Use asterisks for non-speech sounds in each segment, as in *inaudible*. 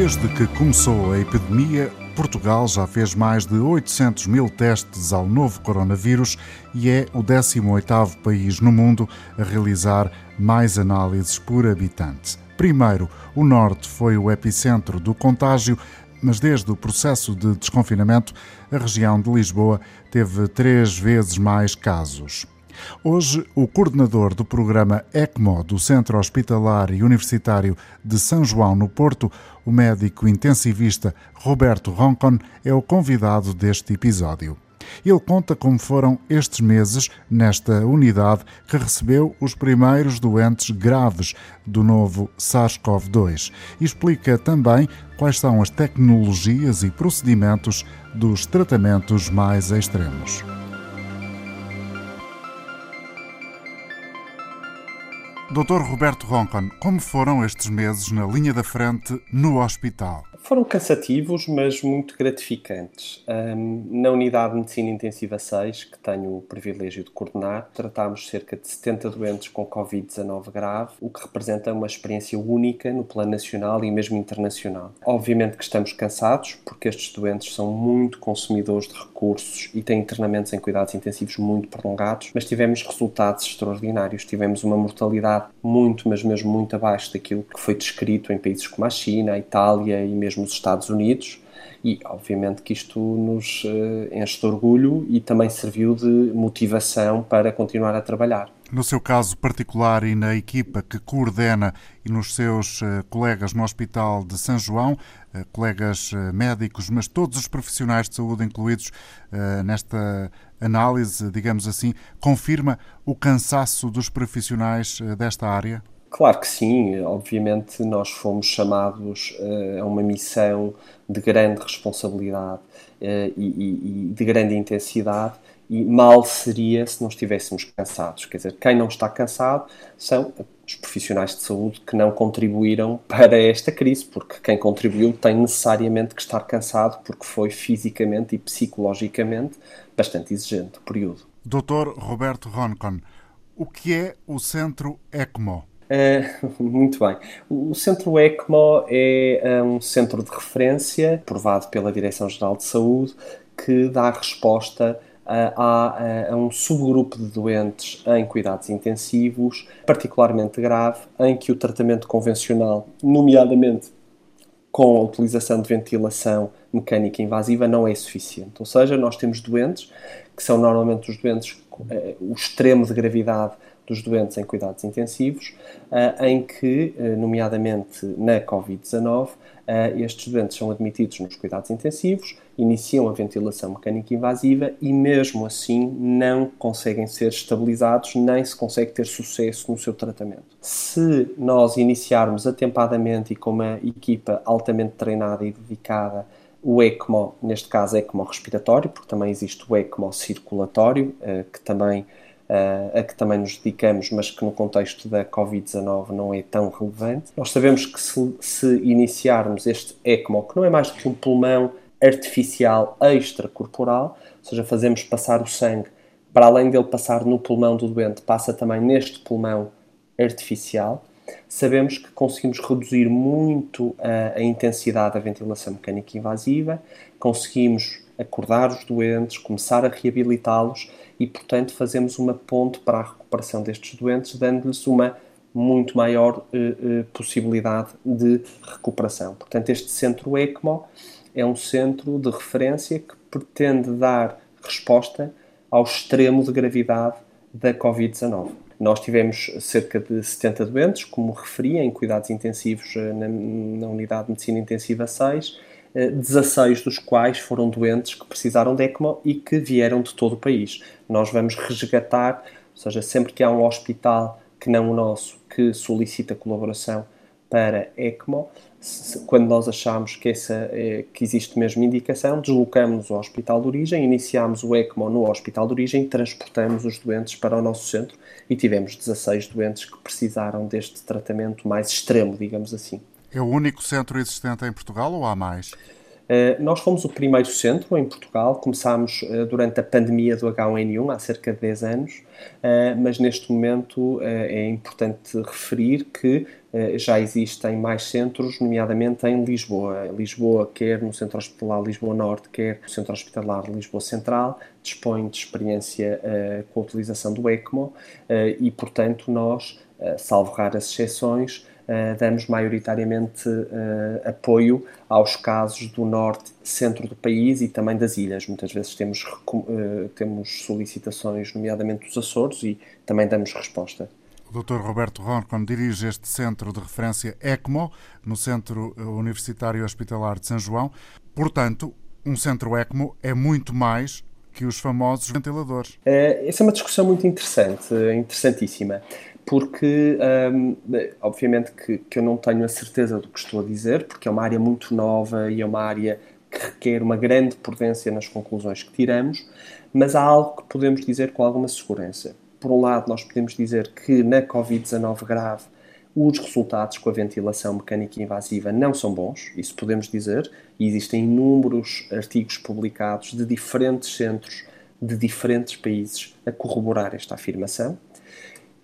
Desde que começou a epidemia, Portugal já fez mais de 800 mil testes ao novo coronavírus e é o 18º país no mundo a realizar mais análises por habitante. Primeiro, o Norte foi o epicentro do contágio, mas desde o processo de desconfinamento, a região de Lisboa teve três vezes mais casos. Hoje, o coordenador do programa ECMO do Centro Hospitalar e Universitário de São João, no Porto, o médico intensivista Roberto Roncon, é o convidado deste episódio. Ele conta como foram estes meses nesta unidade que recebeu os primeiros doentes graves do novo SARS-CoV-2 e explica também quais são as tecnologias e procedimentos dos tratamentos mais extremos. Dr. Roberto Roncon, como foram estes meses na linha da frente no hospital? Foram cansativos, mas muito gratificantes. Um, na Unidade de Medicina Intensiva 6, que tenho o privilégio de coordenar, tratámos cerca de 70 doentes com Covid-19 grave, o que representa uma experiência única no plano nacional e mesmo internacional. Obviamente que estamos cansados, porque estes doentes são muito consumidores de recursos e têm internamentos em cuidados intensivos muito prolongados, mas tivemos resultados extraordinários. Tivemos uma mortalidade muito, mas mesmo muito abaixo daquilo que foi descrito em países como a China, a Itália e mesmo nos Estados Unidos e obviamente que isto nos uh, enche de orgulho e também serviu de motivação para continuar a trabalhar. No seu caso particular e na equipa que coordena e nos seus uh, colegas no Hospital de São João, uh, colegas médicos, mas todos os profissionais de saúde incluídos nesta análise, digamos assim, confirma o cansaço dos profissionais desta área? Claro que sim, obviamente nós fomos chamados uh, a uma missão de grande responsabilidade uh, e, e, de grande intensidade e mal seria se não estivéssemos cansados. Quer dizer, quem não está cansado são os profissionais de saúde que não contribuíram *laughs* para esta crise, porque quem contribuiu tem necessariamente que estar cansado porque foi fisicamente e psicologicamente bastante exigente o período. Dr. Roberto Roncon, o que é o Centro ECMO? Uh, *laughs* muito bem. O Centro ECMO é, é um centro de referência aprovado pela Direção-Geral de Saúde que dá resposta a, a, um subgrupo de doentes em cuidados intensivos, particularmente grave, em que o tratamento convencional, nomeadamente com a utilização de ventilação mecânica invasiva, não é suficiente. Ou seja, nós temos doentes que são normalmente os doentes, eh, o extremo de gravidade dos doentes em cuidados intensivos, eh, em que, eh, nomeadamente na Covid-19, eh, estes doentes são admitidos nos cuidados intensivos, iniciam a ventilação mecânica invasiva e, mesmo assim, não conseguem ser estabilizados, nem se consegue ter sucesso no seu tratamento. Se nós iniciarmos atempadamente e com uma equipa altamente treinada e dedicada o ECMO, neste caso ECMO respiratório, porque também existe o ECMO circulatório, que também a que também nos dedicamos, mas que no contexto da Covid-19 não é tão relevante. Nós sabemos que se, se iniciarmos este ECMO, que não é mais do que um pulmão artificial extracorporal, ou seja, fazemos passar o sangue, para além dele passar no pulmão do doente, passa também neste pulmão artificial. Sabemos que conseguimos reduzir muito a, a intensidade da ventilação mecânica invasiva, conseguimos acordar os doentes, começar a reabilitá-los e, portanto, fazemos uma ponte para a recuperação destes doentes, dando-lhes uma muito maior eh, eh, possibilidade de recuperação. Portanto, este centro ECMO é um centro de referência que pretende dar resposta ao extremo de gravidade da Covid-19. Nós tivemos cerca de 70 doentes, como referi, em cuidados intensivos eh, na, na Unidade de Medicina Intensiva 6, 16 dos quais foram doentes que precisaram de ECMO e que vieram de todo o país. Nós vamos resgatar, ou seja, sempre que há um hospital que não o nosso que solicita colaboração para ECMO, quando nós achamos que, essa, é, que existe mesmo indicação, deslocamos ao hospital de origem, iniciamos o ECMO no hospital de origem transportamos os doentes para o nosso centro e tivemos 16 doentes que precisaram deste tratamento mais extremo, digamos assim. É o único centro existente em Portugal ou há mais? Uh, nós fomos o primeiro centro em Portugal, começámos uh, durante a pandemia do H1N1, há cerca de 10 anos, uh, mas neste momento é importante referir que já existem mais centros, nomeadamente em Lisboa. Lisboa, quer no Centro Hospitalar Lisboa Norte, quer no Centro Hospitalar Lisboa Central, dispõe de experiência com a utilização do ECMO e, portanto, nós, salvo raras exceções, damos maioritariamente uh, apoio aos casos do norte, centro do país e também das ilhas. Muitas vezes temos, uh, temos solicitações, nomeadamente dos Açores, e também damos resposta. O Dr. Roberto Roncon dirige este centro de referência ECMO, no Centro Universitário Hospitalar de São João. Portanto, um centro ECMO é muito mais que os famosos ventiladores. essa é uma discussão muito interessante, interessantíssima porque um, obviamente que, que, eu não tenho a certeza do que estou a dizer, porque é uma área muito nova e é uma área que requer uma grande prudência nas conclusões que tiramos, mas há algo que podemos dizer com alguma segurança. Por um lado, nós podemos dizer que na Covid-19 grave os resultados com a ventilação mecânica invasiva não são bons, isso podemos dizer, e existem inúmeros artigos publicados de diferentes centros de diferentes países a corroborar esta afirmação.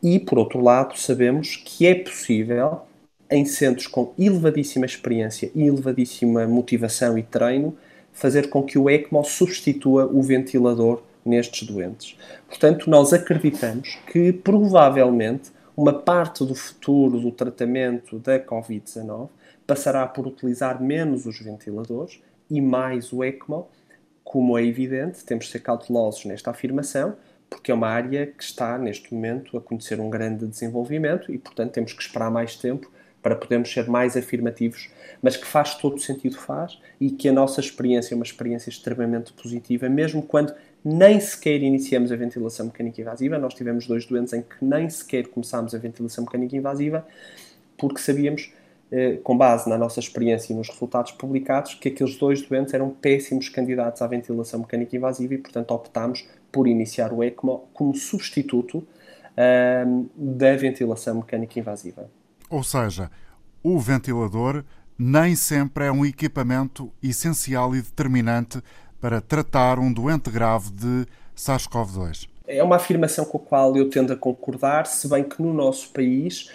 E, por outro lado, sabemos que é possível, em centros com elevadíssima experiência e elevadíssima motivação e treino, fazer com que o ECMO substitua o ventilador nestes doentes. Portanto, nós acreditamos que provavelmente uma parte do futuro do tratamento da Covid-19 passará por utilizar menos os ventiladores e mais o ECMO. Como é evidente, temos de ser cautelosos nesta afirmação, porque é uma área que está, neste momento, a conhecer um grande desenvolvimento e, portanto, temos que esperar mais tempo para podermos ser mais afirmativos, mas que faz todo o sentido, faz, e que a nossa experiência é uma experiência extremamente positiva, mesmo quando nem sequer iniciamos a ventilação mecânica invasiva. Nós tivemos dois doentes em que nem sequer começámos a ventilação mecânica invasiva, porque sabíamos, eh, com base na nossa experiência e nos resultados publicados, que aqueles dois doentes eram péssimos candidatos à ventilação mecânica invasiva e, portanto, optámos por iniciar o ECMO como substituto um, da ventilação mecânica invasiva. Ou seja, o ventilador nem sempre é um equipamento essencial e determinante para tratar um doente grave de SARS-CoV-2. É uma afirmação com a qual eu tendo a concordar, se bem que no nosso país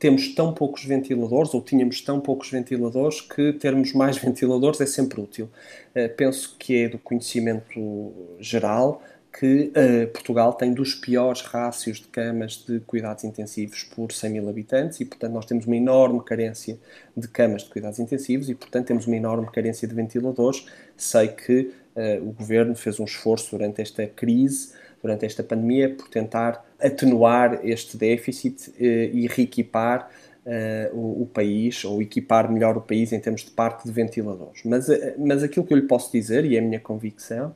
temos tão poucos ventiladores, ou tínhamos tão poucos ventiladores, que termos mais *laughs* ventiladores é sempre útil. Uh, penso que é do conhecimento geral que uh, Portugal tem dos piores rácios de camas de cuidados intensivos por 100 mil habitantes e, portanto, nós temos uma enorme carência de camas de cuidados intensivos e, portanto, temos uma enorme carência de ventiladores. Sei que uh, o governo fez um esforço durante esta crise, durante esta pandemia, por tentar atenuar este déficit uh, e reequipar Uh, o, o, país, ou equipar melhor o país em termos de parque de ventiladores. Mas, mas aquilo que eu lhe posso dizer, e é a minha convicção,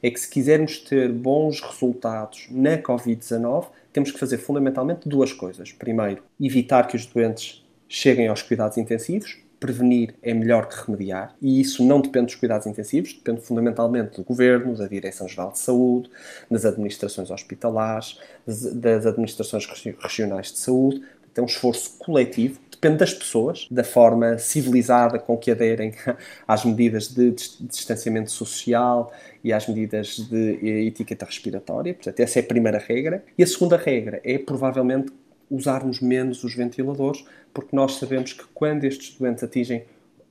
é que se quisermos ter bons resultados na Covid-19, temos que fazer fundamentalmente duas coisas. Primeiro, evitar que os doentes cheguem aos cuidados intensivos. Prevenir é melhor que remediar, e isso não depende dos cuidados intensivos, depende fundamentalmente do Governo, da Direção-Geral de Saúde, das administrações hospitalares, das administrações regionais de saúde. Tem um esforço coletivo depende das pessoas, da forma civilizada com que aderem *laughs* às medidas de distanciamento social e às medidas de etiqueta respiratória. Portanto, essa é a primeira regra. E a segunda regra é provavelmente usarmos menos os ventiladores, porque nós sabemos que quando estes doentes atingem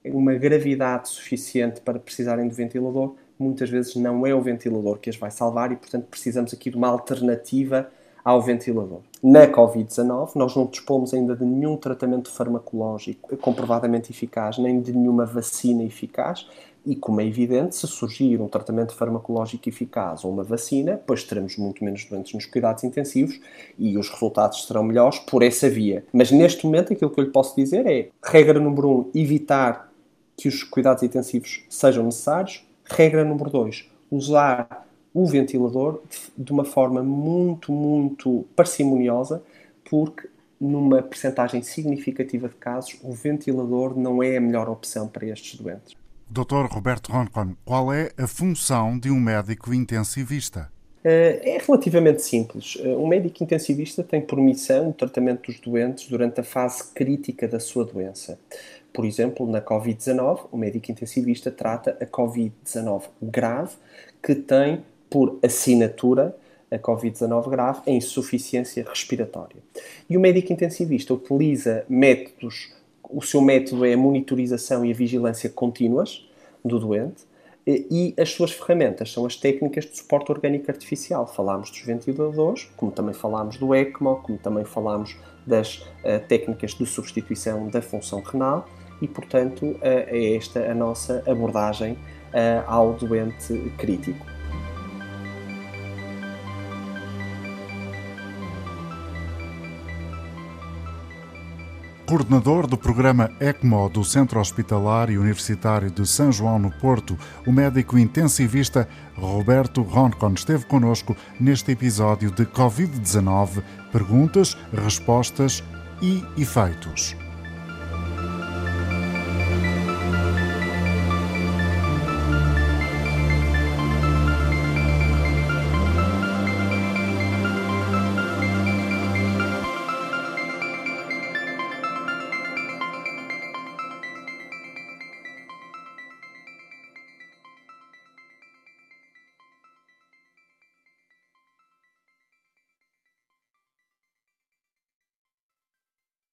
uma gravidade suficiente para precisarem de ventilador, muitas vezes não é o ventilador que as vai salvar e, portanto, precisamos aqui de uma alternativa ao ventilador. Na Covid-19, nós não dispomos ainda de nenhum tratamento farmacológico comprovadamente eficaz, nem de nenhuma vacina eficaz. E, como é evidente, se surgir um tratamento farmacológico eficaz ou uma vacina, pois teremos muito menos doentes nos cuidados intensivos e os resultados serão melhores por essa via. Mas neste momento, aquilo que eu lhe posso dizer é: regra número um, evitar que os cuidados intensivos sejam necessários. Regra número dois, usar o ventilador de uma forma muito, muito parcimoniosa, porque numa percentagem significativa de casos, o ventilador não é a melhor opção para estes doentes. Dr. Roberto Roncon, qual é a função de um médico intensivista? Eh, é relativamente simples. Eh, um médico intensivista tem por missão o tratamento dos doentes durante a fase crítica da sua doença Por exemplo, na Covid-19, o médico intensivista trata a Covid-19 grave, que tem por assinatura a Covid-19 grave em insuficiência respiratória. E o médico intensivista utiliza métodos, o seu método é a monitorização e a vigilância contínuas do doente, e as suas ferramentas são as técnicas de suporte orgânico artificial. Falámos dos ventiladores, como também falámos do ECMO, como também falámos das uh, técnicas de substituição da função renal e, portanto, uh, é esta a nossa abordagem uh, ao doente crítico. Coordenador do programa ECMO do Centro Hospitalar e Universitário de São João no Porto, o médico intensivista Roberto Roncon esteve conosco neste episódio de Covid-19, perguntas, respostas e efeitos.